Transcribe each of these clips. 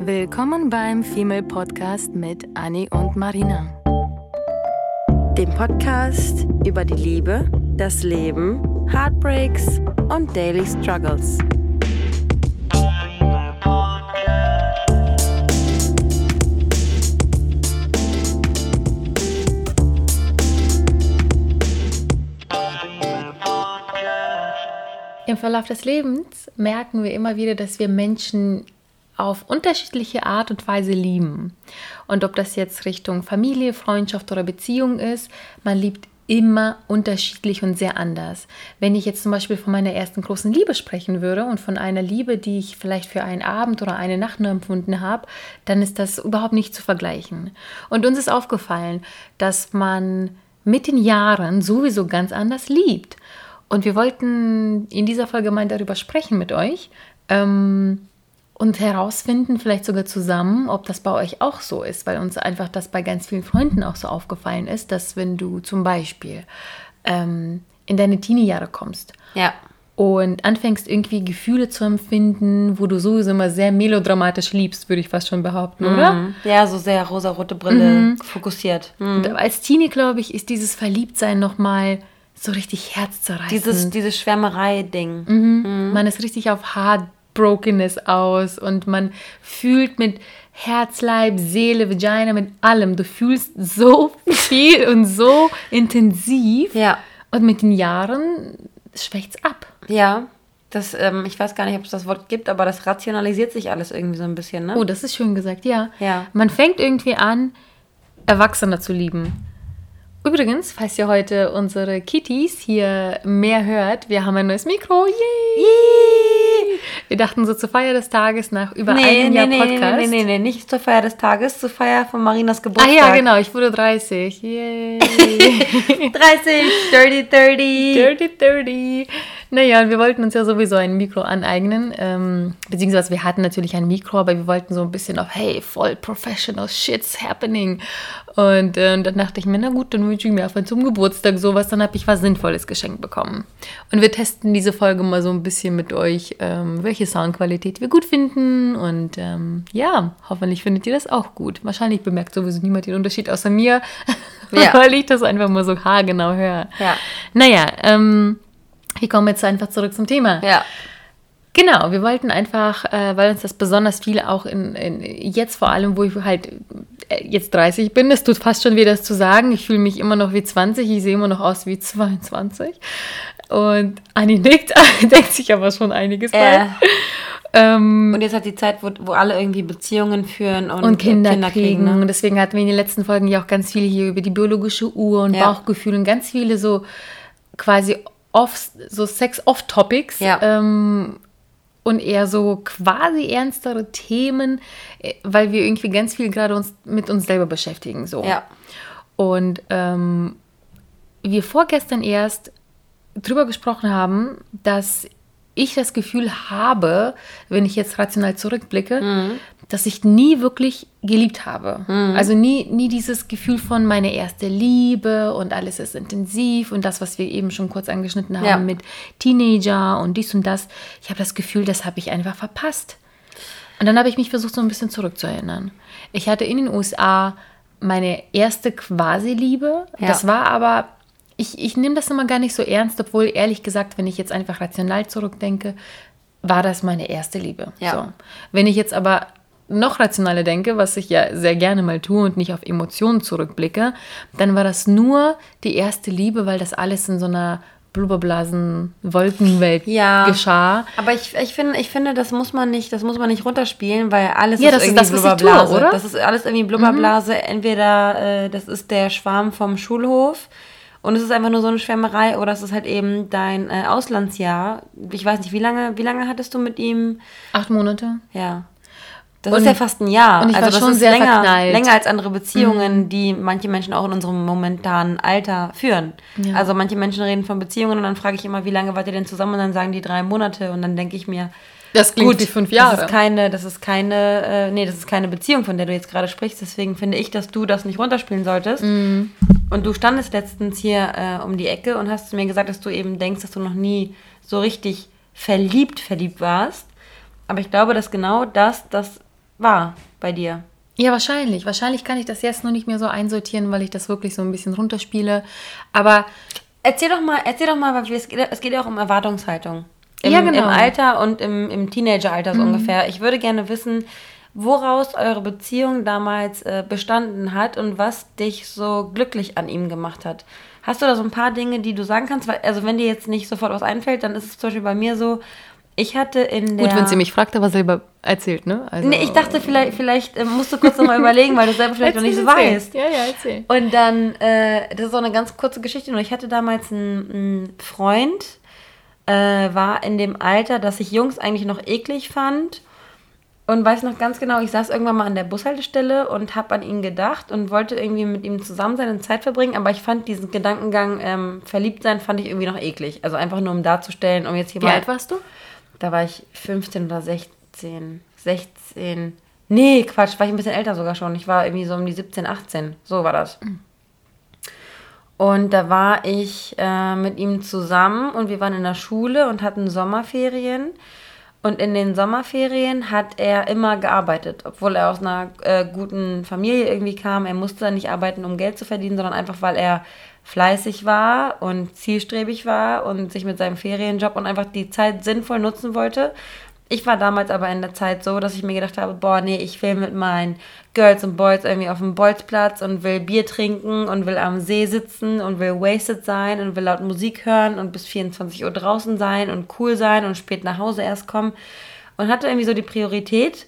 Willkommen beim Female Podcast mit Annie und Marina. Dem Podcast über die Liebe, das Leben, Heartbreaks und Daily Struggles. Im Verlauf des Lebens merken wir immer wieder, dass wir Menschen auf unterschiedliche Art und Weise lieben. Und ob das jetzt Richtung Familie, Freundschaft oder Beziehung ist, man liebt immer unterschiedlich und sehr anders. Wenn ich jetzt zum Beispiel von meiner ersten großen Liebe sprechen würde und von einer Liebe, die ich vielleicht für einen Abend oder eine Nacht nur empfunden habe, dann ist das überhaupt nicht zu vergleichen. Und uns ist aufgefallen, dass man mit den Jahren sowieso ganz anders liebt. Und wir wollten in dieser Folge mal darüber sprechen mit euch ähm, und herausfinden, vielleicht sogar zusammen, ob das bei euch auch so ist, weil uns einfach das bei ganz vielen Freunden auch so aufgefallen ist, dass wenn du zum Beispiel ähm, in deine Teenie-Jahre kommst Ja. und anfängst irgendwie Gefühle zu empfinden, wo du sowieso immer sehr melodramatisch liebst, würde ich fast schon behaupten, oder? Mhm. Ja, so sehr rosarote Brille fokussiert. Mhm. Und als Teenie, glaube ich, ist dieses Verliebtsein nochmal so richtig herzzerreißend. Dieses, dieses Schwärmerei-Ding. Mhm. Man ist richtig auf Heartbrokenness aus und man fühlt mit Herz, Leib, Seele, Vagina, mit allem. Du fühlst so viel und so intensiv. Ja. Und mit den Jahren schwächt es ab. Ja. Das, ähm, ich weiß gar nicht, ob es das Wort gibt, aber das rationalisiert sich alles irgendwie so ein bisschen, ne? Oh, das ist schön gesagt, ja. Ja. Man fängt irgendwie an, Erwachsener zu lieben. Übrigens, falls ihr heute unsere Kitties hier mehr hört, wir haben ein neues Mikro. Yay! Wir dachten so zur Feier des Tages nach über Nee, einem nee, Jahr nee, Podcast. nee, nee, nee, nicht zur Feier des Tages, zur Feier von Marinas Ah Geburtstag. ja, genau, ich wurde 30. Yay! 30, dirty, dirty. Dirty, dirty. Naja, und wir wollten uns ja sowieso ein Mikro aneignen. Ähm, beziehungsweise wir hatten natürlich ein Mikro, aber wir wollten so ein bisschen auf, hey, voll professional shit's happening. Und äh, dann dachte ich mir, na gut, dann wünsche ich mir einfach zum Geburtstag sowas, dann habe ich was Sinnvolles geschenkt bekommen. Und wir testen diese Folge mal so ein bisschen mit euch, ähm, welche Soundqualität wir gut finden. Und ähm, ja, hoffentlich findet ihr das auch gut. Wahrscheinlich bemerkt sowieso niemand den Unterschied außer mir, Ja. weil ich das einfach mal so haargenau höre. Ja. Naja, ähm, wir kommen jetzt einfach zurück zum Thema. Ja. Genau, wir wollten einfach, äh, weil uns das besonders viel auch in, in jetzt vor allem, wo ich halt äh, jetzt 30 bin, es tut fast schon weh, das zu sagen. Ich fühle mich immer noch wie 20, ich sehe immer noch aus wie 22. Und Anni nickt, denkt sich aber schon einiges Äh. Ähm, Und jetzt hat die Zeit, wo, wo alle irgendwie Beziehungen führen und, und Kinder, kriegen. kriegen. ne? Und deswegen hatten wir in den letzten Folgen ja auch ganz viele hier über die biologische Uhr und Ja. Bauchgefühl und ganz viele so quasi off, so Sex-Off-Topics. Ja. Ähm, und eher so quasi ernstere Themen, äh, weil wir irgendwie ganz viel gerade uns mit uns selber beschäftigen. So. Ja. Und ähm, wir vorgestern erst drüber gesprochen haben, dass ich das Gefühl habe, wenn ich jetzt rational zurückblicke, dass ich nie wirklich geliebt habe. Also nie, nie dieses Gefühl von meine erste Liebe und alles ist intensiv und das, was wir eben schon kurz angeschnitten haben Ja. mit Teenager und dies und das. Ich habe das Gefühl, das habe ich einfach verpasst. Und dann habe ich mich versucht, so ein bisschen zurückzuerinnern. Ich hatte in den USA meine erste Quasi-Liebe. Ja. Das war aber, ich, ich nehme das immer gar nicht so ernst, obwohl ehrlich gesagt, wenn ich jetzt einfach rational zurückdenke, war das meine erste Liebe. Ja. So. Wenn ich jetzt aber noch rationaler denke, was ich ja sehr gerne mal tue und nicht auf Emotionen zurückblicke, dann war das nur die erste Liebe, weil das alles in so einer Blubberblasen-Wolkenwelt Ja. geschah. Aber ich, ich, finde, ich finde, das muss man nicht, das muss man nicht runterspielen, weil alles Ja, ist das ist irgendwie das, was ich tue, Blubberblase. oder? Mhm. Das ist alles irgendwie Blubberblase. Entweder äh, das ist der Schwarm vom Schulhof und es ist einfach nur so eine Schwärmerei oder es ist halt eben dein äh, Auslandsjahr. Ich weiß nicht, wie lange, wie lange hattest du mit ihm? Acht Monate. Ja. Das Und- ist ja fast ein Jahr. und ich war also das schon ist sehr länger, verknallt. Mhm. länger als andere Beziehungen, die manche Menschen auch in unserem momentanen Alter führen. Ja. Also manche Menschen reden von Beziehungen und dann frage ich immer, wie lange wart ihr denn zusammen? Und dann sagen die drei Monate und dann denke ich mir, Das klingt wie fünf Jahre. Das ist keine, das ist keine, äh, nee, das ist keine Beziehung, von der du jetzt gerade sprichst. Deswegen finde ich, dass du das nicht runterspielen solltest. Mhm. Und du standest letztens hier äh, um die Ecke und hast mir gesagt, dass du eben denkst, dass du noch nie so richtig verliebt, verliebt warst. Aber ich glaube, dass genau das das war bei dir. Ja, wahrscheinlich. Wahrscheinlich kann ich das jetzt noch nicht mehr so einsortieren, weil ich das wirklich so ein bisschen runterspiele. Aber Erzähl doch mal, erzähl doch mal, weil es geht, es geht ja auch um Erwartungshaltung. Im, Ja, genau. Im Alter und im, im Teenageralter Mhm. so ungefähr. Ich würde gerne wissen, woraus eure Beziehung damals äh, bestanden hat und was dich so glücklich an ihm gemacht hat. Hast du da so ein paar Dinge, die du sagen kannst? Weil, also wenn dir jetzt nicht sofort was einfällt, dann ist es zum Beispiel bei mir so, ich hatte in der... gut, wenn sie mich fragt, aber selber erzählt, ne? Also, Nee, ich dachte, vielleicht, vielleicht äh, musst du kurz nochmal überlegen, weil du selber vielleicht noch nicht so Erzähl, weißt. Ja, ja, erzähl. Und dann, äh, das ist auch eine ganz kurze Geschichte, nur ich hatte damals einen, einen Freund, äh, war in dem Alter, dass ich Jungs eigentlich noch eklig fand. Und weiß noch ganz genau, ich saß irgendwann mal an der Bushaltestelle und habe an ihn gedacht und wollte irgendwie mit ihm zusammen sein und Zeit verbringen, aber ich fand diesen Gedankengang, ähm, verliebt sein, fand ich irgendwie noch eklig. Also einfach nur um darzustellen, um jetzt hier Wie mal. alt warst du? Da war ich 15 oder 16. 16. Nee, Quatsch, war ich ein bisschen älter sogar schon. Ich war irgendwie so um die 17, 18. So war das. Und da war ich äh, mit ihm zusammen und wir waren in der Schule und hatten Sommerferien. Und in den Sommerferien hat er immer gearbeitet, obwohl er aus einer äh, guten Familie irgendwie kam. Er musste nicht arbeiten, um Geld zu verdienen, sondern einfach, weil er fleißig war und zielstrebig war und sich mit seinem Ferienjob und einfach die Zeit sinnvoll nutzen wollte. Ich war damals aber in der Zeit so, dass ich mir gedacht habe, boah, nee, ich will mit meinen Girls und Boys irgendwie auf dem Bolzplatz und will Bier trinken und will am See sitzen und will wasted sein und will laut Musik hören und bis 24 Uhr draußen sein und cool sein und spät nach Hause erst kommen. Und hatte irgendwie so die Priorität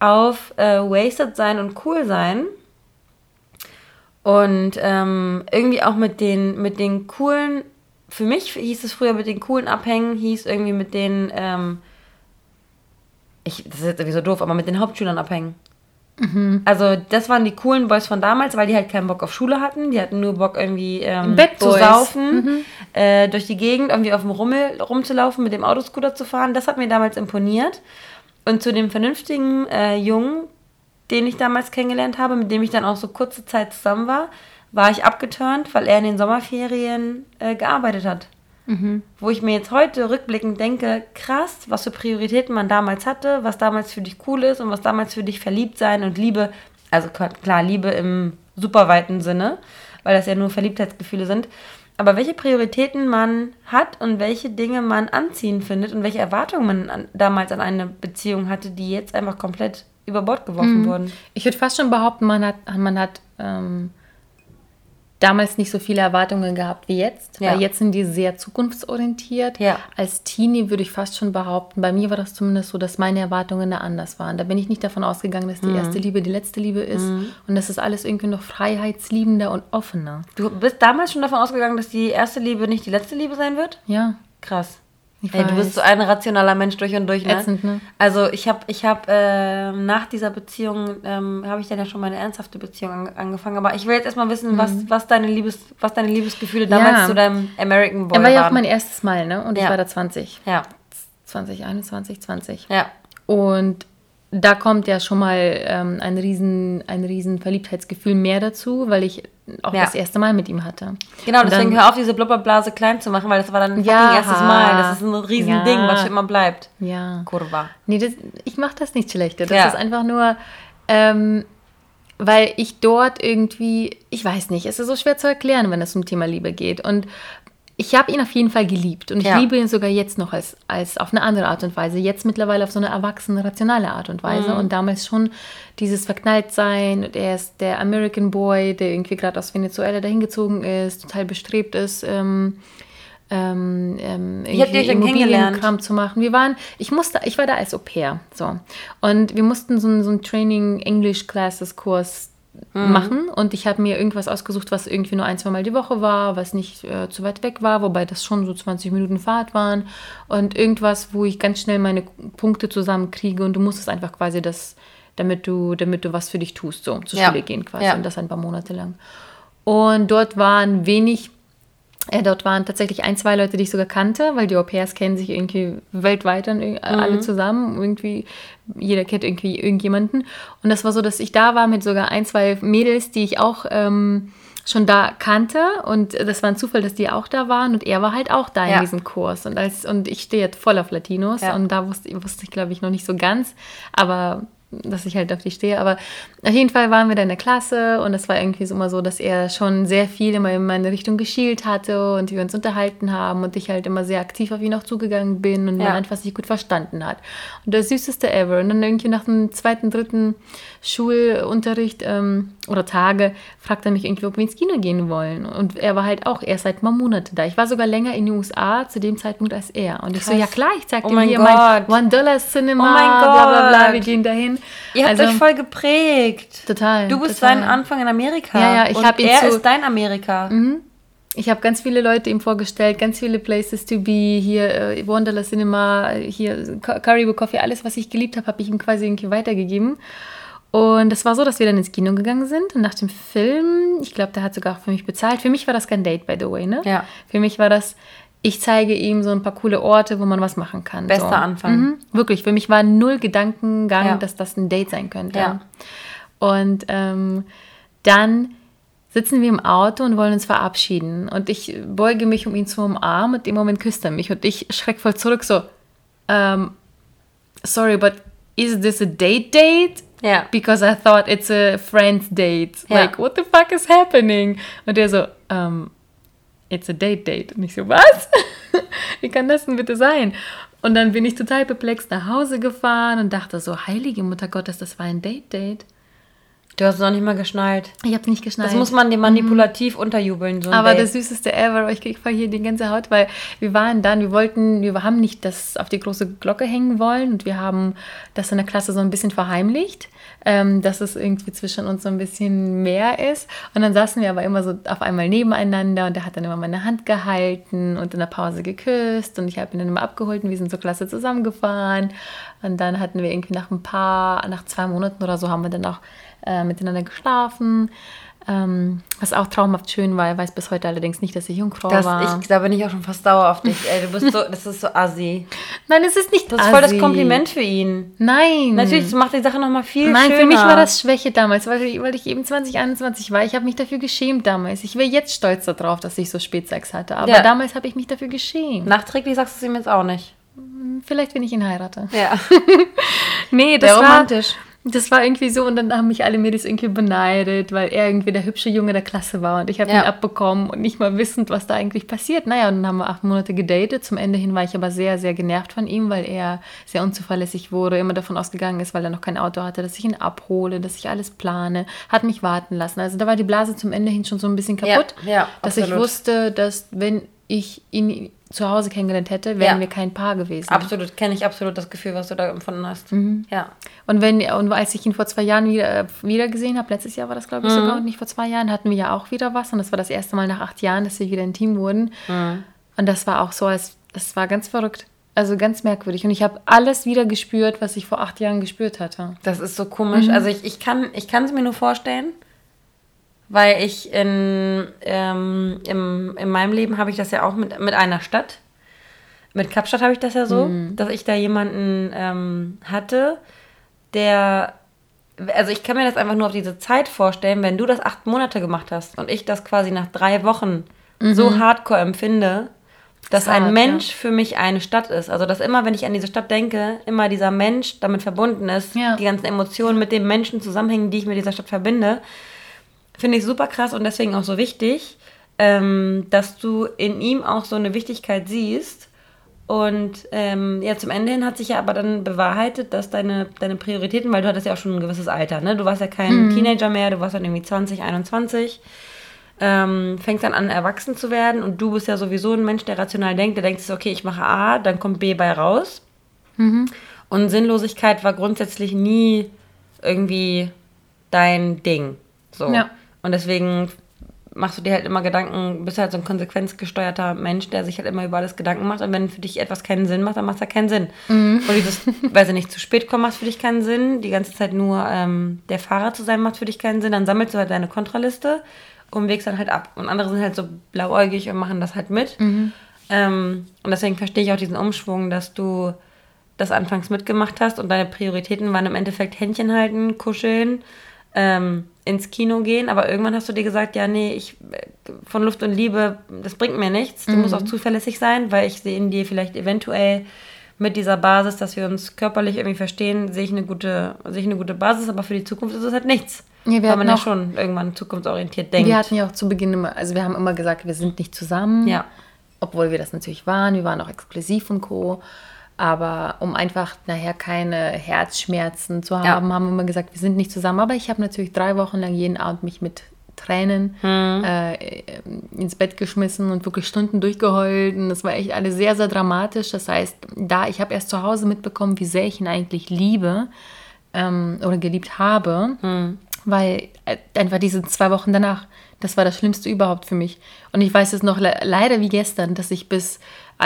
auf äh, wasted sein und cool sein. Und ähm, irgendwie auch mit den, mit den coolen, für mich hieß es früher mit den coolen abhängen, hieß irgendwie mit den, ähm, ich, das ist jetzt irgendwie so doof, aber mit den Hauptschülern abhängen. Also das waren die coolen Boys von damals, weil die halt keinen Bock auf Schule hatten. Die hatten nur Bock irgendwie ähm, zu saufen, äh, durch die Gegend irgendwie auf dem Rummel rumzulaufen, mit dem Autoscooter zu fahren. Das hat mir damals imponiert. Und zu dem vernünftigen äh, Jungen, den ich damals kennengelernt habe, mit dem ich dann auch so kurze Zeit zusammen war, war ich abgeturnt, weil er in den Sommerferien äh, gearbeitet hat. Wo ich mir jetzt heute rückblickend denke, krass, was für Prioritäten man damals hatte, was damals für dich cool ist und was damals für dich verliebt sein und Liebe, also klar, Liebe im super weiten Sinne, weil das ja nur Verliebtheitsgefühle sind, aber welche Prioritäten man hat und welche Dinge man anziehend findet und welche Erwartungen man an, damals an eine Beziehung hatte, die jetzt einfach komplett über Bord geworfen wurden. Ich würde fast schon behaupten, man hat, man hat ähm, damals nicht so viele Erwartungen gehabt wie jetzt, Ja. weil jetzt sind die sehr zukunftsorientiert. Ja. Als Teenie würde ich fast schon behaupten, bei mir war das zumindest so, dass meine Erwartungen da anders waren. Da bin ich nicht davon ausgegangen, dass die Mhm. erste Liebe die letzte Liebe ist und das ist alles irgendwie noch freiheitsliebender und offener. Du bist damals schon davon ausgegangen, dass die erste Liebe nicht die letzte Liebe sein wird? Ja. Krass. Ich Ey, du bist so ein rationaler Mensch durch und durch, ne? Ätzend, ne? Also ich habe ich hab, ähm, nach dieser Beziehung, ähm, habe ich dann ja schon meine ernsthafte Beziehung an, angefangen. Aber ich will jetzt erstmal wissen, was, was, deine Liebes, was deine Liebesgefühle damals Mhm. Ja. zu deinem American Boy Er war ja auch waren. mein erstes Mal, ne? Und ich Ja. war da 20. ja, 20, 21, 20. ja. Und da kommt ja schon mal ähm, ein, riesen, ein riesen Verliebtheitsgefühl mehr dazu, weil ich auch Ja. das erste Mal mit ihm hatte. Genau, deswegen dann- hör auf, diese Blubberblase klein zu machen, weil das war dann Ja. fucking erstes Mal. Das ist ein riesen Ja. Ding, was immer bleibt. Ja. Kurva. Nee, das, ich mache das nicht schlechter. Das Ja. ist einfach nur, ähm, weil ich dort irgendwie, ich weiß nicht, es ist so schwer zu erklären, wenn es um Thema Liebe geht. Und ich habe ihn auf jeden Fall geliebt. Und ich Ja. liebe ihn sogar jetzt noch als, als auf eine andere Art und Weise. Jetzt mittlerweile auf so eine erwachsene, rationale Art und Weise. Mhm. Und damals schon dieses Verknalltsein. Und er ist der American Boy, der irgendwie gerade aus Venezuela dahin gezogen ist, total bestrebt ist. Ähm, ähm, ähm, Wie habt ihr euch denn kennengelernt? Immobilienkram zu machen. Wir waren, ich musste, ich war da als Au pair, so. Und wir mussten so, einen- so einen Training English Classes Kurs Mhm. machen und ich habe mir irgendwas ausgesucht, was irgendwie nur ein, zwei Mal die Woche war, was nicht äh, zu weit weg war, wobei das schon so 20 Minuten Fahrt waren und irgendwas, wo ich ganz schnell meine Punkte zusammenkriege und du musstest einfach quasi das, damit du, damit du was für dich tust, so zur Ja. Schule gehen quasi Ja. und das ein paar Monate lang. Und dort waren wenig dort waren tatsächlich ein, zwei Leute, die ich sogar kannte, weil die Au pairs kennen sich irgendwie weltweit dann irg- alle zusammen. Irgendwie, jeder kennt irgendwie irgendjemanden. Und das war so, dass ich da war mit sogar ein, zwei Mädels, die ich auch ähm, schon da kannte. Und das war ein Zufall, dass die auch da waren. Und er war halt auch da Ja. in diesem Kurs. Und, als, und ich stehe jetzt voll auf Latinos. Ja. Und da wusste, wusste ich, glaube ich, noch nicht so ganz. Aber dass ich halt auf die stehe. Aber auf jeden Fall waren wir da in der Klasse und es war irgendwie so immer so, dass er schon sehr viel immer in meine Richtung geschielt hatte und wir uns unterhalten haben und ich halt immer sehr aktiv auf ihn auch zugegangen bin und ja. man einfach sich gut verstanden hat. Und das süßeste ever. Und dann irgendwie nach dem zweiten, dritten Schulunterricht ähm, oder Tage fragt er mich irgendwie, ob wir ins Kino gehen wollen. Und er war halt auch erst seit mal Monate da. Ich war sogar länger in den USA zu dem Zeitpunkt als er. Und Krass. ich so, ja klar, ich zeig oh dir hier Gott. mein One-Dollar-Cinema, oh mein Gott. bla bla bla, wir gehen dahin. Ihr habt also, euch voll geprägt. Total. Du bist total. dein Anfang in Amerika. Ja, ja, ich habe ihn Er zu, ist dein Amerika. Mhm. Ich habe ganz viele Leute ihm vorgestellt, ganz viele Places to be, hier äh, Wonderla Cinema, hier Caribou Coffee, alles, was ich geliebt habe, habe ich ihm quasi irgendwie weitergegeben. Und es war so, dass wir dann ins Kino gegangen sind und nach dem Film, ich glaube, der hat sogar für mich bezahlt. Für mich war das kein Date, by the way, ne? Ja. Für mich war das, ich zeige ihm so ein paar coole Orte, wo man was machen kann. Bester so. Anfang. Mhm. Wirklich, für mich war null Gedankengang, ja. dass das ein Date sein könnte. Ja. Und ähm, dann sitzen wir im Auto und wollen uns verabschieden. Und ich beuge mich, um ihn zu umarmen und im Moment küsst er mich. Und ich schreck voll zurück so, um, ähm, sorry, but is this a date date? Yeah. Because I thought it's a friend's date. Yeah. Like, what the fuck is happening? Und der so, um, it's a date date. Und ich so, was? Wie kann das denn bitte sein? Und dann bin ich total perplex nach Hause gefahren und dachte so, heilige Mutter Gottes, das war ein Date date. Du hast es noch nicht mal geschnallt. Ich habe nicht geschnallt. Das muss man dem manipulativ mhm. unterjubeln. So Aber Date. das süßeste ever, ich kriege hier die ganze Haut, weil wir waren dann, wir wollten, wir haben nicht das auf die große Glocke hängen wollen und wir haben das in der Klasse so ein bisschen verheimlicht, ähm, dass es irgendwie zwischen uns so ein bisschen mehr ist. Und dann saßen wir aber immer so auf einmal nebeneinander und er hat dann immer meine Hand gehalten und in der Pause geküsst und ich habe ihn dann immer abgeholt und wir sind zur Klasse zusammengefahren. Und dann hatten wir irgendwie nach ein paar, nach zwei Monaten oder so haben wir dann auch äh, miteinander geschlafen. Ähm, was auch traumhaft schön war. Er weiß bis heute allerdings nicht, dass ich Jungfrau das, war. Ich, da bin ich auch schon fast sauer auf dich. Ey, du bist so, das ist so assi. Nein, es ist nicht Das ist voll das Kompliment für ihn. Nein. Natürlich, das macht die Sache nochmal viel Nein, schöner. Nein, für mich war das Schwäche damals, weil, weil ich eben 2021 war. Ich habe mich dafür geschämt damals. Ich wäre jetzt stolz darauf, dass ich so Spätsex hatte. Aber ja. damals habe ich mich dafür geschämt. Nachträglich sagst du es ihm jetzt auch nicht. Vielleicht, wenn ich ihn heirate. Ja. nee, das Sehr romantisch. War, das war irgendwie so und dann haben mich alle Mädels irgendwie beneidet, weil er irgendwie der hübsche Junge der Klasse war und ich habe ja. ihn abbekommen und nicht mal wissend, was da eigentlich passiert. Naja, und dann haben wir acht Monate gedatet. Zum Ende hin war ich aber sehr, sehr genervt von ihm, weil er sehr unzuverlässig wurde, immer davon ausgegangen ist, weil er noch kein Auto hatte, dass ich ihn abhole, dass ich alles plane, hat mich warten lassen. Also da war die Blase zum Ende hin schon so ein bisschen kaputt, ja, ja, dass ich wusste, dass wenn ich ihn zu Hause kennengelernt hätte, wären ja. wir kein Paar gewesen. Absolut, kenne ich absolut das Gefühl, was du da empfunden hast. Mhm. Ja. Und wenn und als ich ihn vor zwei Jahren wieder, äh, wieder gesehen habe, letztes Jahr war das, glaube ich, mhm. sogar, und nicht vor zwei Jahren, hatten wir ja auch wieder was. Und das war das erste Mal nach acht Jahren, dass wir wieder ein Team wurden. Mhm. Und das war auch so, als das war ganz verrückt. Also ganz merkwürdig. Und ich habe alles wieder gespürt, was ich vor acht Jahren gespürt hatte. Das ist so komisch. Mhm. Also ich, ich kann es mir nur vorstellen weil ich in, ähm, im, in meinem Leben habe ich das ja auch mit, mit einer Stadt. Mit Kapstadt habe ich das ja so, mhm. dass ich da jemanden ähm, hatte, der, also ich kann mir das einfach nur auf diese Zeit vorstellen, wenn du das acht Monate gemacht hast und ich das quasi nach drei Wochen mhm. so hardcore empfinde, dass Hart, ein Mensch ja. für mich eine Stadt ist. Also dass immer, wenn ich an diese Stadt denke, immer dieser Mensch damit verbunden ist, ja. die ganzen Emotionen mit den Menschen zusammenhängen, die ich mit dieser Stadt verbinde. Finde ich super krass und deswegen auch so wichtig, ähm, dass du in ihm auch so eine Wichtigkeit siehst. Und ähm, ja, zum Ende hin hat sich ja aber dann bewahrheitet, dass deine, deine Prioritäten, weil du hattest ja auch schon ein gewisses Alter, ne? Du warst ja kein mhm. Teenager mehr, du warst dann irgendwie 20, 21. Ähm, fängst dann an, erwachsen zu werden und du bist ja sowieso ein Mensch, der rational denkt, der denkt, okay, ich mache A, dann kommt B bei raus. Mhm. Und Sinnlosigkeit war grundsätzlich nie irgendwie dein Ding. So. Ja. Und deswegen machst du dir halt immer Gedanken, bist halt so ein konsequenzgesteuerter Mensch, der sich halt immer über alles Gedanken macht. Und wenn für dich etwas keinen Sinn macht, dann macht es ja keinen Sinn. Mhm. Und dieses, weiß ich nicht, zu spät kommen macht für dich keinen Sinn. Die ganze Zeit nur ähm, der Fahrer zu sein macht für dich keinen Sinn. Dann sammelst du halt deine Kontraliste und wägst dann halt ab. Und andere sind halt so blauäugig und machen das halt mit. Mhm. Ähm, und deswegen verstehe ich auch diesen Umschwung, dass du das anfangs mitgemacht hast und deine Prioritäten waren im Endeffekt Händchen halten, kuscheln, ähm, ins Kino gehen, aber irgendwann hast du dir gesagt, ja, nee, ich von Luft und Liebe, das bringt mir nichts. Du mhm. musst auch zuverlässig sein, weil ich sehe in dir vielleicht eventuell mit dieser Basis, dass wir uns körperlich irgendwie verstehen, sehe ich eine gute, sehe ich eine gute Basis, aber für die Zukunft ist es halt nichts. Ja, weil man ja schon irgendwann zukunftsorientiert denkt. Wir hatten ja auch zu Beginn immer, also wir haben immer gesagt, wir sind nicht zusammen. Ja. Obwohl wir das natürlich waren, wir waren auch exklusiv und Co. Aber um einfach nachher keine Herzschmerzen zu haben, ja. haben wir immer gesagt, wir sind nicht zusammen. Aber ich habe natürlich drei Wochen lang jeden Abend mich mit Tränen hm. äh, ins Bett geschmissen und wirklich Stunden durchgeheult. Und das war echt alles sehr, sehr dramatisch. Das heißt, da ich habe erst zu Hause mitbekommen, wie sehr ich ihn eigentlich liebe ähm, oder geliebt habe, hm. weil äh, einfach diese zwei Wochen danach, das war das Schlimmste überhaupt für mich. Und ich weiß es noch le leider wie gestern, dass ich bis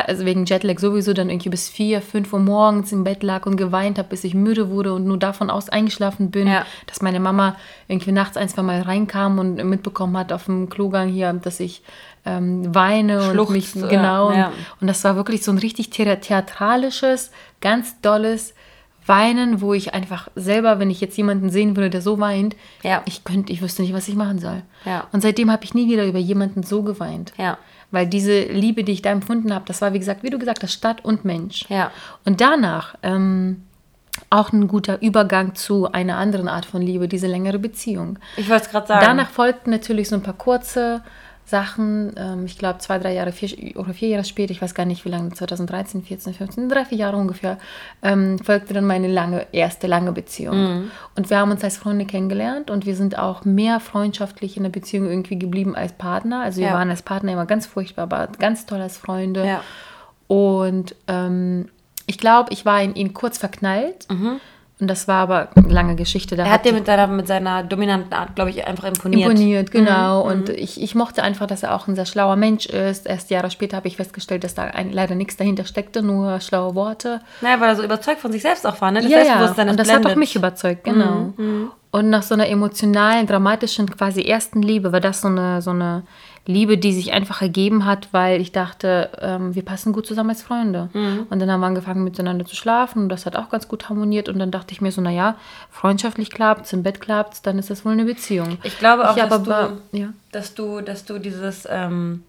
also wegen Jetlag sowieso dann irgendwie bis vier, fünf Uhr morgens im Bett lag und geweint habe, bis ich müde wurde und nur davon aus eingeschlafen bin, ja. dass meine Mama irgendwie nachts ein, zwei Mal reinkam und mitbekommen hat auf dem Klogang hier, dass ich ähm, weine Schluchz, und mich genau ja. und, und, das war wirklich so ein richtig theatralisches, ganz dolles Weinen, wo ich einfach selber, wenn ich jetzt jemanden sehen würde, der so weint, ja. ich könnte, ich wüsste nicht, was ich machen soll. Und seitdem habe ich nie wieder über jemanden so geweint. Ja. Weil diese Liebe, die ich da empfunden habe, das war, wie gesagt, wie du gesagt hast, Stadt und Mensch. Ja. Und danach ähm, auch ein guter Übergang zu einer anderen Art von Liebe, diese längere Beziehung. Ich wollte es gerade sagen. Danach folgten natürlich so ein paar kurze Sachen, ähm, ich glaube zwei, drei Jahre vier, oder vier Jahre später, ich weiß gar nicht wie lange, 2013, 14, 15, drei, vier Jahre ungefähr, ähm, folgte dann meine lange, erste lange Beziehung. Mhm. Und wir haben uns als Freunde kennengelernt und wir sind auch mehr freundschaftlich in der Beziehung irgendwie geblieben als Partner. Also wir ja. waren als Partner immer ganz furchtbar, aber ganz toll als Freunde. Ja. Und ähm, ich glaube, ich war in ihn kurz verknallt. Mhm und das war aber eine lange Geschichte. Da er hat dir mit seiner, mit seiner dominanten Art, glaube ich, einfach imponiert. Imponiert, genau. Mhm. Und ich, ich mochte einfach, dass er auch ein sehr schlauer Mensch ist. Erst Jahre später habe ich festgestellt, dass da ein, leider nichts dahinter steckte, nur schlaue Worte. Naja, weil er so überzeugt von sich selbst auch war, ne? Das ja, ja. Und das blendet. hat auch mich überzeugt, genau. Mhm. Und nach so einer emotionalen, dramatischen, quasi ersten Liebe war das so eine, so eine Liebe, die sich einfach ergeben hat, weil ich dachte, ähm, wir passen gut zusammen als Freunde. Mhm. Und dann haben wir angefangen miteinander zu schlafen und das hat auch ganz gut harmoniert. Und dann dachte ich mir so, naja, freundschaftlich klappt es, im Bett klappt es, dann ist das wohl eine Beziehung. Ich glaube auch, ich dass, du, ja. dass, du, dass du dieses... Ähm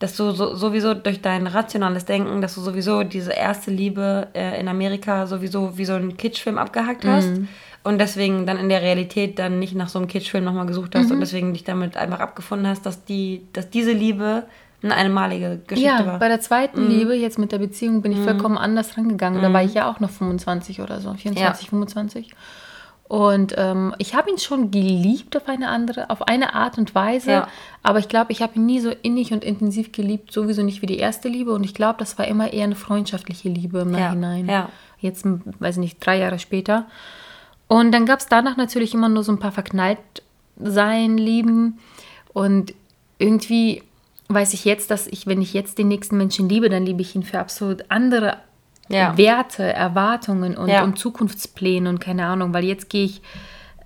dass du so, sowieso durch dein rationales Denken, dass du sowieso diese erste Liebe äh, in Amerika sowieso wie so einen Kitschfilm abgehackt hast. Mhm und deswegen dann in der Realität dann nicht nach so einem Kitschfilm nochmal gesucht hast mhm. und deswegen dich damit einfach abgefunden hast, dass, die, dass diese Liebe eine einmalige Geschichte ja, war. Ja, bei der zweiten mhm. Liebe, jetzt mit der Beziehung, bin ich mhm. vollkommen anders rangegangen. Da war mhm. ich ja auch noch 25 oder so, 24, ja. 25. Und ähm, ich habe ihn schon geliebt auf eine andere, auf eine Art und Weise, ja. aber ich glaube, ich habe ihn nie so innig und intensiv geliebt, sowieso nicht wie die erste Liebe. Und ich glaube, das war immer eher eine freundschaftliche Liebe im Nachhinein. Ja. Jetzt, weiß ich nicht, drei Jahre später. Und dann gab es danach natürlich immer nur so ein paar verknallt sein, lieben. Und irgendwie weiß ich jetzt, dass ich, wenn ich jetzt den nächsten Menschen liebe, dann liebe ich ihn für absolut andere ja. Werte, Erwartungen und, ja. und Zukunftspläne und keine Ahnung, weil jetzt gehe ich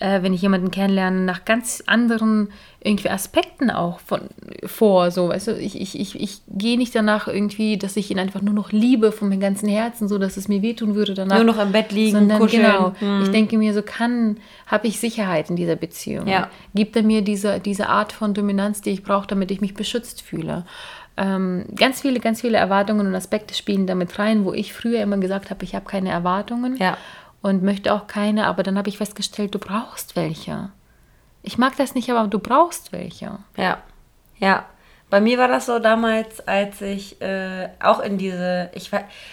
äh, wenn ich jemanden kennenlerne, nach ganz anderen irgendwie Aspekten auch von, vor. So, weißt du, ich, ich, ich, ich gehe nicht danach irgendwie, dass ich ihn einfach nur noch liebe von meinem ganzen Herzen, so dass es mir wehtun würde danach. Nur noch im Bett liegen, sondern, kuscheln. Genau, hm. ich denke mir, so kann, habe ich Sicherheit in dieser Beziehung. Ja. Gibt er mir diese, diese Art von Dominanz, die ich brauche, damit ich mich beschützt fühle. Ähm, ganz viele, ganz viele Erwartungen und Aspekte spielen damit rein, wo ich früher immer gesagt habe, ich habe keine Erwartungen. Ja und möchte auch keine, aber dann habe ich festgestellt, du brauchst welche. Ich mag das nicht, aber du brauchst welche. Ja, ja. Bei mir war das so damals, als ich äh, auch in diese, ich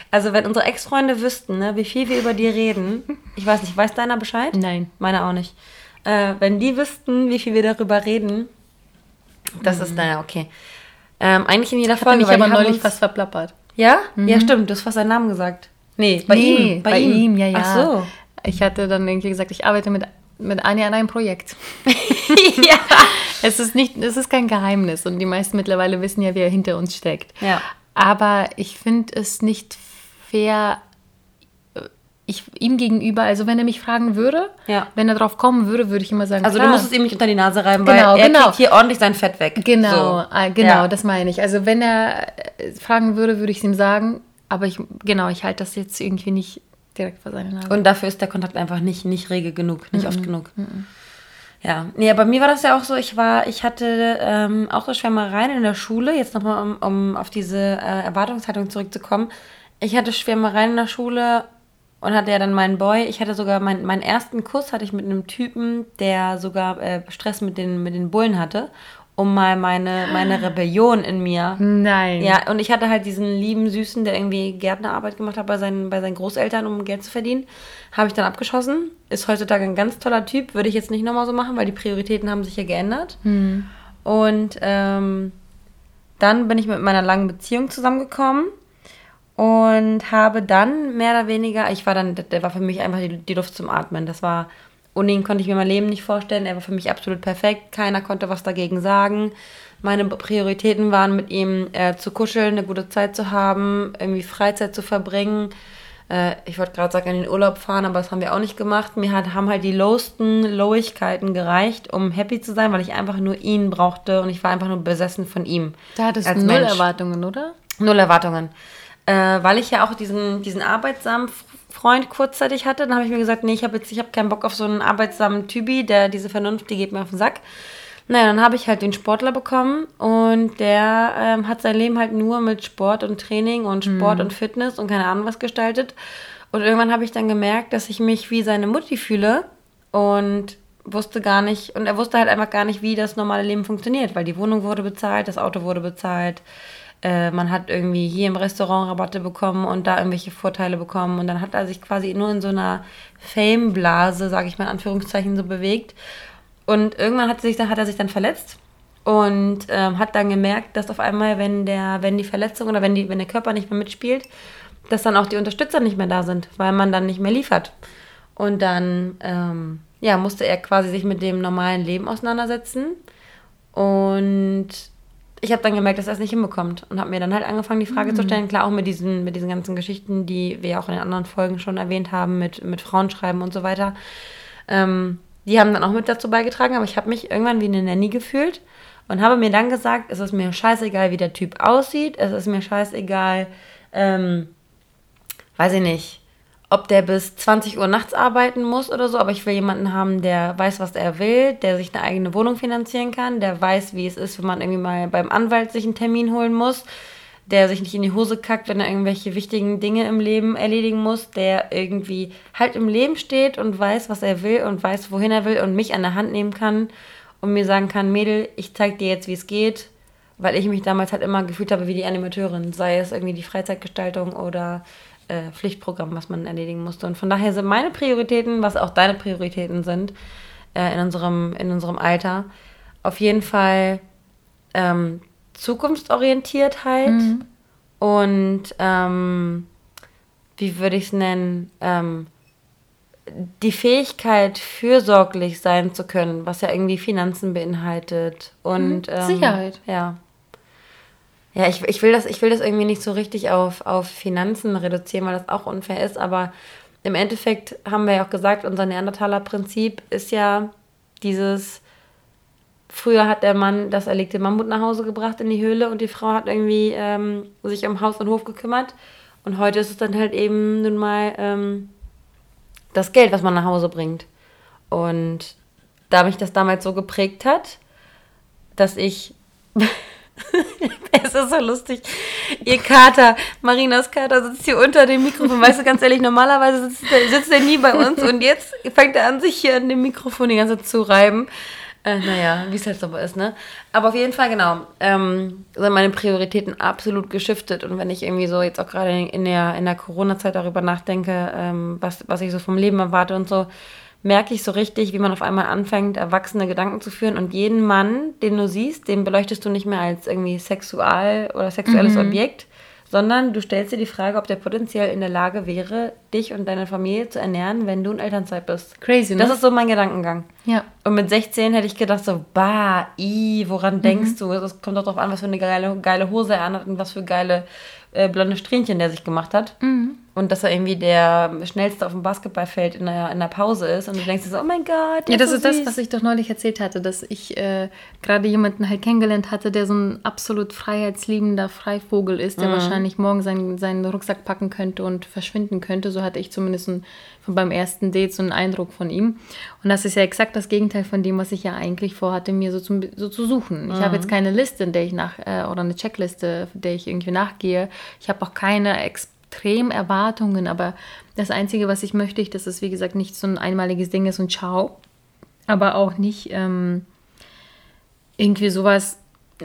also wenn unsere Ex-Freunde wüssten, ne, wie viel wir über die reden, ich weiß nicht, weiß deiner Bescheid? Nein. Meiner auch nicht. Äh, wenn die wüssten, wie viel wir darüber reden, das mhm. ist, naja, okay. Ähm, eigentlich in jeder Folge. Ich habe neulich fast verplappert. Ja? Mhm. Ja, stimmt, du hast fast seinen Namen gesagt. Nee, bei nee, ihm. Bei, bei ihm. ihm. ja, ja. Ach so. Ich hatte dann irgendwie gesagt, ich arbeite mit, mit Anja an einem Projekt. ja. Es ist, nicht, es ist kein Geheimnis und die meisten mittlerweile wissen ja, wer hinter uns steckt. Ja. Aber ich finde es nicht fair, äh, ich, ihm gegenüber, also wenn er mich fragen würde, ja. wenn er drauf kommen würde, würde ich immer sagen, Also klar. du musst es ihm nicht unter die Nase reiben, genau, weil er genau. kriegt hier ordentlich sein Fett weg. Genau, so. Äh, genau, ja. das meine ich. Also wenn er äh, fragen würde, würde ich es ihm sagen, aber ich, genau, ich halte das jetzt irgendwie nicht direkt vor seine Nase. Und dafür ist der Kontakt einfach nicht, nicht rege genug, nicht mm -mm. oft genug. Mm ja, nee, bei mir war das ja auch so, ich war, ich hatte ähm, auch so Schwärmereien in der Schule, jetzt nochmal, um, um auf diese äh, Erwartungshaltung zurückzukommen. Ich hatte Schwärmereien in der Schule und hatte ja dann meinen Boy. Ich hatte sogar mein, meinen ersten Kuss hatte ich mit einem Typen, der sogar äh, Stress mit den, mit den Bullen hatte um mal meine, meine Rebellion in mir. Nein. Ja, und ich hatte halt diesen lieben Süßen, der irgendwie Gärtnerarbeit gemacht hat bei seinen, bei seinen Großeltern, um Geld zu verdienen. Habe ich dann abgeschossen. Ist heutzutage ein ganz toller Typ. Würde ich jetzt nicht nochmal so machen, weil die Prioritäten haben sich ja geändert. Hm. Und ähm, dann bin ich mit meiner langen Beziehung zusammengekommen und habe dann mehr oder weniger, ich war dann, der war für mich einfach die, die Luft zum Atmen. Das war ohne ihn konnte ich mir mein Leben nicht vorstellen. Er war für mich absolut perfekt. Keiner konnte was dagegen sagen. Meine Prioritäten waren, mit ihm äh, zu kuscheln, eine gute Zeit zu haben, irgendwie Freizeit zu verbringen. Äh, ich wollte gerade sagen, in den Urlaub fahren, aber das haben wir auch nicht gemacht. Mir hat, haben halt die lowsten Lowigkeiten gereicht, um happy zu sein, weil ich einfach nur ihn brauchte und ich war einfach nur besessen von ihm. Da hattest du null Mensch. Erwartungen, oder? Null Erwartungen. Äh, weil ich ja auch diesen, diesen arbeitsamen Freund kurzzeitig hatte. Dann habe ich mir gesagt, nee, ich habe jetzt, ich habe keinen Bock auf so einen arbeitsamen Typi, der diese Vernunft, die geht mir auf den Sack. Naja, dann habe ich halt den Sportler bekommen und der ähm, hat sein Leben halt nur mit Sport und Training und Sport mhm. und Fitness und keine Ahnung was gestaltet. Und irgendwann habe ich dann gemerkt, dass ich mich wie seine Mutti fühle und wusste gar nicht, und er wusste halt einfach gar nicht, wie das normale Leben funktioniert, weil die Wohnung wurde bezahlt, das Auto wurde bezahlt, äh, man hat irgendwie hier im Restaurant Rabatte bekommen und da irgendwelche Vorteile bekommen. Und dann hat er sich quasi nur in so einer Fame-Blase, sage ich mal in Anführungszeichen, so bewegt. Und irgendwann hat, sich, hat er sich dann verletzt und ähm, hat dann gemerkt, dass auf einmal, wenn, der, wenn die Verletzung oder wenn, die, wenn der Körper nicht mehr mitspielt, dass dann auch die Unterstützer nicht mehr da sind, weil man dann nicht mehr liefert. Und dann ähm, ja, musste er quasi sich mit dem normalen Leben auseinandersetzen. Und ich habe dann gemerkt, dass er es nicht hinbekommt und habe mir dann halt angefangen, die Frage mhm. zu stellen. Klar, auch mit diesen, mit diesen ganzen Geschichten, die wir ja auch in den anderen Folgen schon erwähnt haben, mit, mit Frauenschreiben und so weiter. Ähm, die haben dann auch mit dazu beigetragen, aber ich habe mich irgendwann wie eine Nanny gefühlt und habe mir dann gesagt, es ist mir scheißegal, wie der Typ aussieht, es ist mir scheißegal, ähm, weiß ich nicht, ob der bis 20 Uhr nachts arbeiten muss oder so, aber ich will jemanden haben, der weiß, was er will, der sich eine eigene Wohnung finanzieren kann, der weiß, wie es ist, wenn man irgendwie mal beim Anwalt sich einen Termin holen muss, der sich nicht in die Hose kackt, wenn er irgendwelche wichtigen Dinge im Leben erledigen muss, der irgendwie halt im Leben steht und weiß, was er will und weiß, wohin er will und mich an der Hand nehmen kann und mir sagen kann, Mädel, ich zeig dir jetzt, wie es geht, weil ich mich damals halt immer gefühlt habe wie die Animateurin, sei es irgendwie die Freizeitgestaltung oder äh, Pflichtprogramm, was man erledigen musste. Und von daher sind meine Prioritäten, was auch deine Prioritäten sind, äh, in, unserem, in unserem Alter, auf jeden Fall ähm, Zukunftsorientiertheit mhm. und ähm, wie würde ich es nennen? Ähm, die Fähigkeit, fürsorglich sein zu können, was ja irgendwie Finanzen beinhaltet. Und, mhm. Sicherheit. Ähm, ja. Ja, ich, ich, will das, ich will das irgendwie nicht so richtig auf, auf Finanzen reduzieren, weil das auch unfair ist. Aber im Endeffekt haben wir ja auch gesagt, unser Neandertaler-Prinzip ist ja dieses, früher hat der Mann das erlegte Mammut nach Hause gebracht in die Höhle und die Frau hat irgendwie ähm, sich um Haus und Hof gekümmert. Und heute ist es dann halt eben nun mal ähm, das Geld, was man nach Hause bringt. Und da mich das damals so geprägt hat, dass ich es ist so lustig. Ihr Kater, Marinas Kater sitzt hier unter dem Mikrofon. Weißt du, ganz ehrlich, normalerweise sitzt er, sitzt er nie bei uns und jetzt fängt er an, sich hier an dem Mikrofon die ganze Zeit zu reiben. Äh, naja, wie es halt so ist, ne? Aber auf jeden Fall, genau, ähm, sind meine Prioritäten absolut geschiftet. Und wenn ich irgendwie so jetzt auch gerade in der, in der Corona-Zeit darüber nachdenke, ähm, was, was ich so vom Leben erwarte und so, merke ich so richtig, wie man auf einmal anfängt, erwachsene Gedanken zu führen und jeden Mann, den du siehst, den beleuchtest du nicht mehr als irgendwie sexual oder sexuelles mhm. Objekt, sondern du stellst dir die Frage, ob der potenziell in der Lage wäre, dich und deine Familie zu ernähren, wenn du in Elternzeit bist. Crazy, ne? Das ist so mein Gedankengang. Ja. Und mit 16 hätte ich gedacht so, bah, i, woran mhm. denkst du? Es kommt doch darauf an, was für eine geile, geile Hose er anhat und was für geile äh, blonde Strähnchen der sich gemacht hat. Mhm und dass er irgendwie der schnellste auf dem Basketballfeld in der, in der Pause ist und du denkst dir so, oh mein Gott. Ja, das so ist süß. das, was ich doch neulich erzählt hatte, dass ich äh, gerade jemanden halt kennengelernt hatte, der so ein absolut freiheitsliebender Freivogel ist, der mhm. wahrscheinlich morgen seinen, seinen Rucksack packen könnte und verschwinden könnte. So hatte ich zumindest ein, beim ersten Date so einen Eindruck von ihm. Und das ist ja exakt das Gegenteil von dem, was ich ja eigentlich vorhatte, mir so, zum, so zu suchen. Ich mhm. habe jetzt keine Liste, in der ich nach, äh, oder eine Checkliste, der ich irgendwie nachgehe. Ich habe auch keine Experten extrem Erwartungen, aber das Einzige, was ich möchte, ich, dass es wie gesagt nicht so ein einmaliges Ding ist und ciao, aber auch nicht ähm, irgendwie sowas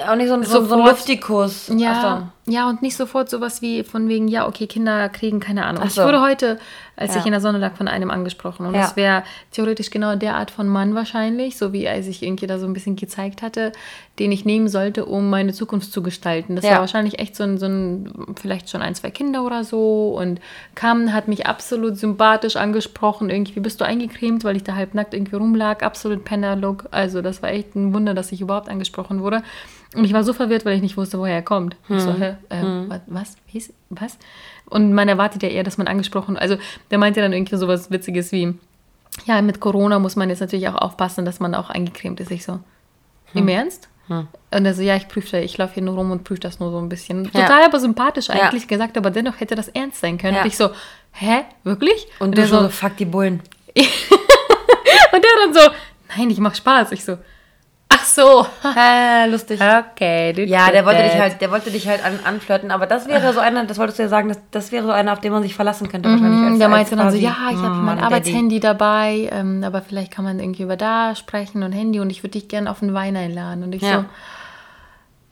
auch nicht so ein, so, so ein Luftikus. Ja, ja, und nicht sofort sowas wie von wegen, ja, okay, Kinder kriegen keine Ahnung. So. Ich wurde heute, als ja. ich in der Sonne lag, von einem angesprochen. Und ja. das wäre theoretisch genau der Art von Mann wahrscheinlich, so wie er sich irgendwie da so ein bisschen gezeigt hatte, den ich nehmen sollte, um meine Zukunft zu gestalten. Das ja. war wahrscheinlich echt so ein, so ein, vielleicht schon ein, zwei Kinder oder so. Und kam, hat mich absolut sympathisch angesprochen. Irgendwie bist du eingecremt, weil ich da halbnackt irgendwie rumlag. Absolut Penner-Look. Also das war echt ein Wunder, dass ich überhaupt angesprochen wurde. Und ich war so verwirrt, weil ich nicht wusste, woher er kommt. Hm. Ich so, hä, äh, hm. was? Was? Und man erwartet ja eher, dass man angesprochen, also der meinte dann irgendwie sowas Witziges wie, ja, mit Corona muss man jetzt natürlich auch aufpassen, dass man auch eingecremt ist. Ich so, hm. im Ernst? Hm. Und er so, ja, ich prüfe, ich laufe hier nur rum und prüfe das nur so ein bisschen. Ja. Total aber sympathisch eigentlich ja. gesagt, aber dennoch hätte das ernst sein können. Ja. Und ich so, hä, wirklich? Und, und der so, fuck die Bullen. und der dann so, nein, ich mach Spaß. Ich so, Ach so. Äh, lustig. Okay. Du ja, der wollte dich halt, der wollte dich halt an, anflirten, aber das wäre so einer, das wolltest du ja sagen, das, das wäre so einer, auf den man sich verlassen könnte mhm, wahrscheinlich. Als, der meinte dann so, ja, ich habe mein Arbeitshandy dabei, ähm, aber vielleicht kann man irgendwie über da sprechen und Handy und ich würde dich gerne auf einen Wein einladen. Und ich ja. so,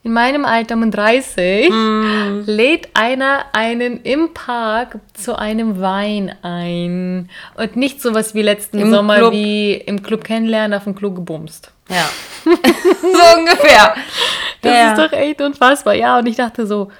in meinem Alter mit 30 mm. lädt einer einen im Park zu einem Wein ein. Und nicht sowas wie letzten Im Sommer Club. wie im Club kennenlernen, auf dem Klo gebumst. Ja. so ungefähr. Das ja. ist doch echt unfassbar. Ja, und ich dachte so,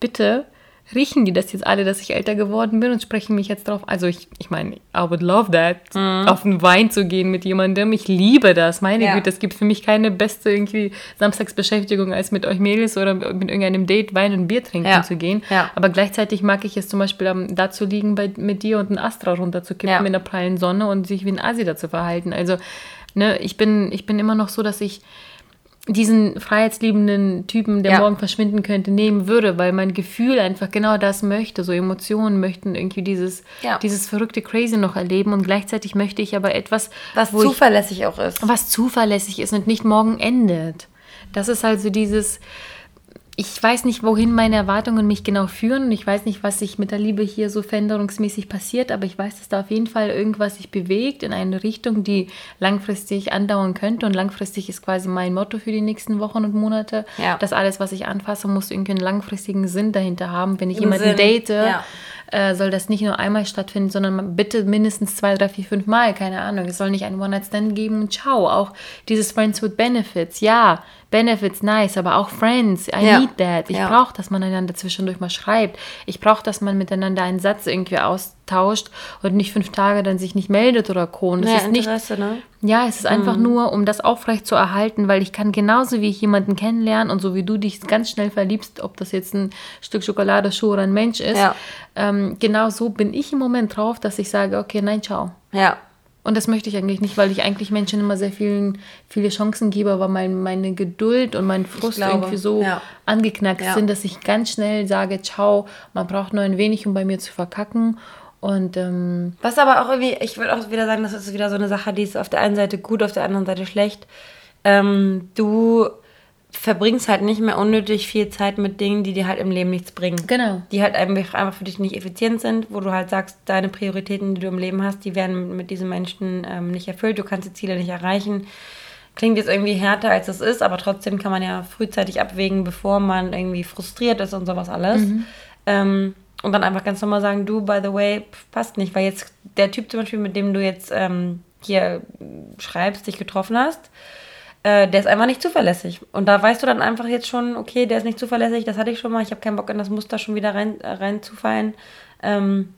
bitte riechen die das jetzt alle, dass ich älter geworden bin und sprechen mich jetzt drauf. Also ich, ich meine, I would love that, mhm. auf einen Wein zu gehen mit jemandem. Ich liebe das. Meine ja. Güte, es gibt für mich keine beste irgendwie Samstagsbeschäftigung, als mit euch Mädels oder mit irgendeinem Date Wein und Bier trinken ja. zu gehen. Ja. Aber gleichzeitig mag ich es zum Beispiel um, da zu liegen bei, mit dir und einen Astra runterzukippen in der prallen Sonne und sich wie ein Asi dazu verhalten. Also ne, ich bin, ich bin immer noch so, dass ich diesen freiheitsliebenden Typen, der ja. morgen verschwinden könnte, nehmen würde, weil mein Gefühl einfach genau das möchte. So Emotionen möchten irgendwie dieses, ja. dieses verrückte Crazy noch erleben und gleichzeitig möchte ich aber etwas, was zuverlässig ich, auch ist. Was zuverlässig ist und nicht morgen endet. Das ist also dieses, ich weiß nicht, wohin meine Erwartungen mich genau führen und ich weiß nicht, was sich mit der Liebe hier so veränderungsmäßig passiert, aber ich weiß, dass da auf jeden Fall irgendwas sich bewegt in eine Richtung, die langfristig andauern könnte und langfristig ist quasi mein Motto für die nächsten Wochen und Monate, ja. dass alles, was ich anfasse, muss irgendwie einen langfristigen Sinn dahinter haben. Wenn ich Im jemanden Sinn. date, ja. äh, soll das nicht nur einmal stattfinden, sondern bitte mindestens zwei, drei, vier, fünf Mal, keine Ahnung. Es soll nicht ein One-Night-Stand geben und ciao. Auch dieses Friends with Benefits, ja, Benefits nice, aber auch Friends. I ja. need that. Ich ja. brauche, dass man einander zwischendurch mal schreibt. Ich brauche, dass man miteinander einen Satz irgendwie austauscht und nicht fünf Tage dann sich nicht meldet oder Co. Das ja, ist Interesse, nicht, ne? Ja, es ist mhm. einfach nur, um das aufrecht zu erhalten, weil ich kann genauso wie ich jemanden kennenlernen und so wie du dich ganz schnell verliebst, ob das jetzt ein Stück Schokolade, Schuh oder ein Mensch ist, ja. ähm, genau so bin ich im Moment drauf, dass ich sage, okay, nein, ciao. Ja. Und das möchte ich eigentlich nicht, weil ich eigentlich Menschen immer sehr vielen, viele Chancen gebe, aber mein, meine Geduld und mein Frust glaube, irgendwie so ja. angeknackt ja. sind, dass ich ganz schnell sage, ciao, man braucht nur ein wenig, um bei mir zu verkacken. Und ähm, was aber auch irgendwie, ich würde auch wieder sagen, das ist wieder so eine Sache, die ist auf der einen Seite gut, auf der anderen Seite schlecht. Ähm, du verbringst halt nicht mehr unnötig viel Zeit mit Dingen, die dir halt im Leben nichts bringen. Genau. Die halt einfach für dich nicht effizient sind, wo du halt sagst, deine Prioritäten, die du im Leben hast, die werden mit diesen Menschen ähm, nicht erfüllt, du kannst die Ziele nicht erreichen. Klingt jetzt irgendwie härter, als es ist, aber trotzdem kann man ja frühzeitig abwägen, bevor man irgendwie frustriert ist und sowas alles. Mhm. Ähm, und dann einfach ganz normal sagen, du, by the way, passt nicht, weil jetzt der Typ zum Beispiel, mit dem du jetzt ähm, hier schreibst, dich getroffen hast, äh, der ist einfach nicht zuverlässig. Und da weißt du dann einfach jetzt schon, okay, der ist nicht zuverlässig, das hatte ich schon mal, ich habe keinen Bock in das Muster schon wieder rein, äh, reinzufallen. Ähm,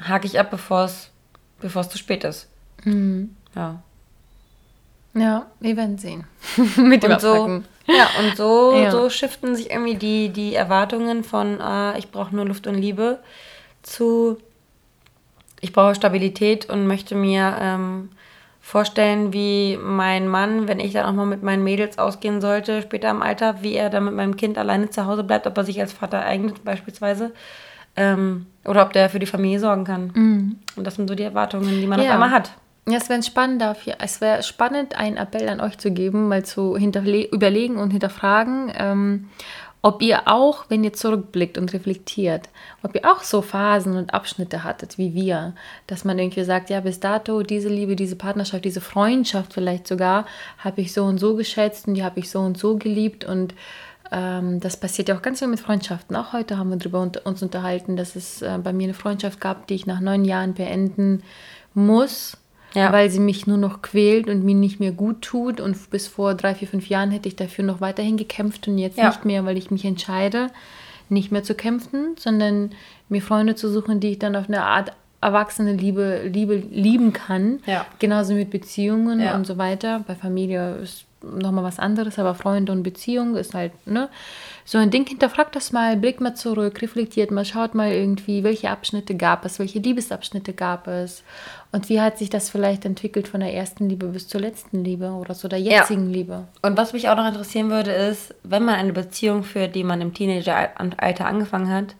hake ich ab, bevor es zu spät ist. Mhm. Ja. Ja, wir werden sehen. Mit dem so, Ja, und so, ja. so shiften sich irgendwie die, die Erwartungen von, äh, ich brauche nur Luft und Liebe zu, ich brauche Stabilität und möchte mir ähm, vorstellen, wie mein Mann, wenn ich dann auch mal mit meinen Mädels ausgehen sollte, später im Alter, wie er dann mit meinem Kind alleine zu Hause bleibt, ob er sich als Vater eignet beispielsweise. Ähm, oder ob der für die Familie sorgen kann. Mhm. Und das sind so die Erwartungen, die man ja. auf einmal hat. Ja, es wäre spannend dafür. Es wäre spannend, einen Appell an euch zu geben, mal zu überlegen und hinterfragen. Ähm, ob ihr auch, wenn ihr zurückblickt und reflektiert, ob ihr auch so Phasen und Abschnitte hattet wie wir, dass man irgendwie sagt, ja, bis dato diese Liebe, diese Partnerschaft, diese Freundschaft vielleicht sogar, habe ich so und so geschätzt und die habe ich so und so geliebt und ähm, das passiert ja auch ganz viel mit Freundschaften. Auch heute haben wir darüber unter, uns unterhalten, dass es äh, bei mir eine Freundschaft gab, die ich nach neun Jahren beenden muss, ja. weil sie mich nur noch quält und mir nicht mehr gut tut. Und bis vor drei, vier, fünf Jahren hätte ich dafür noch weiterhin gekämpft und jetzt ja. nicht mehr, weil ich mich entscheide, nicht mehr zu kämpfen, sondern mir Freunde zu suchen, die ich dann auf eine Art erwachsene Liebe, Liebe lieben kann. Ja. Genauso mit Beziehungen und so weiter. Bei Familie ist nochmal was anderes, aber Freunde und Beziehung ist halt, ne? So ein Ding, hinterfragt das mal, blickt mal zurück, reflektiert mal, schaut mal irgendwie, welche Abschnitte gab es, welche Liebesabschnitte gab es und wie hat sich das vielleicht entwickelt von der ersten Liebe bis zur letzten Liebe oder zu der jetzigen ja. Liebe. Und was mich auch noch interessieren würde, ist, wenn man eine Beziehung führt, die man im Teenageralter angefangen hat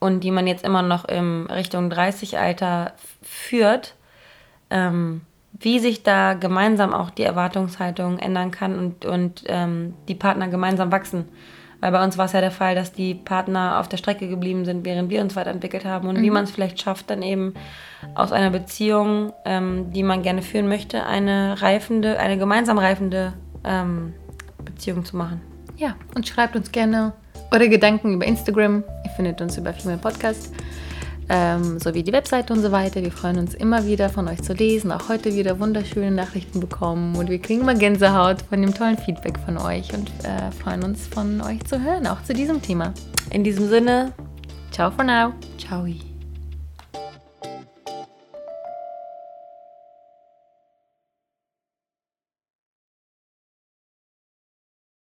und die man jetzt immer noch in Richtung 30-Alter führt, ähm, wie sich da gemeinsam auch die Erwartungshaltung ändern kann und, und ähm, die Partner gemeinsam wachsen. Weil bei uns war es ja der Fall, dass die Partner auf der Strecke geblieben sind, während wir uns weiterentwickelt haben. Und mhm. wie man es vielleicht schafft, dann eben aus einer Beziehung, ähm, die man gerne führen möchte, eine reifende, eine gemeinsam reifende ähm, Beziehung zu machen. Ja, und schreibt uns gerne eure Gedanken über Instagram. Ihr findet uns über Female Podcast ähm, sowie die Webseite und so weiter. Wir freuen uns immer wieder von euch zu lesen. Auch heute wieder wunderschöne Nachrichten bekommen und wir kriegen immer Gänsehaut von dem tollen Feedback von euch und äh, freuen uns von euch zu hören, auch zu diesem Thema. In diesem Sinne, ciao for now. Ciao.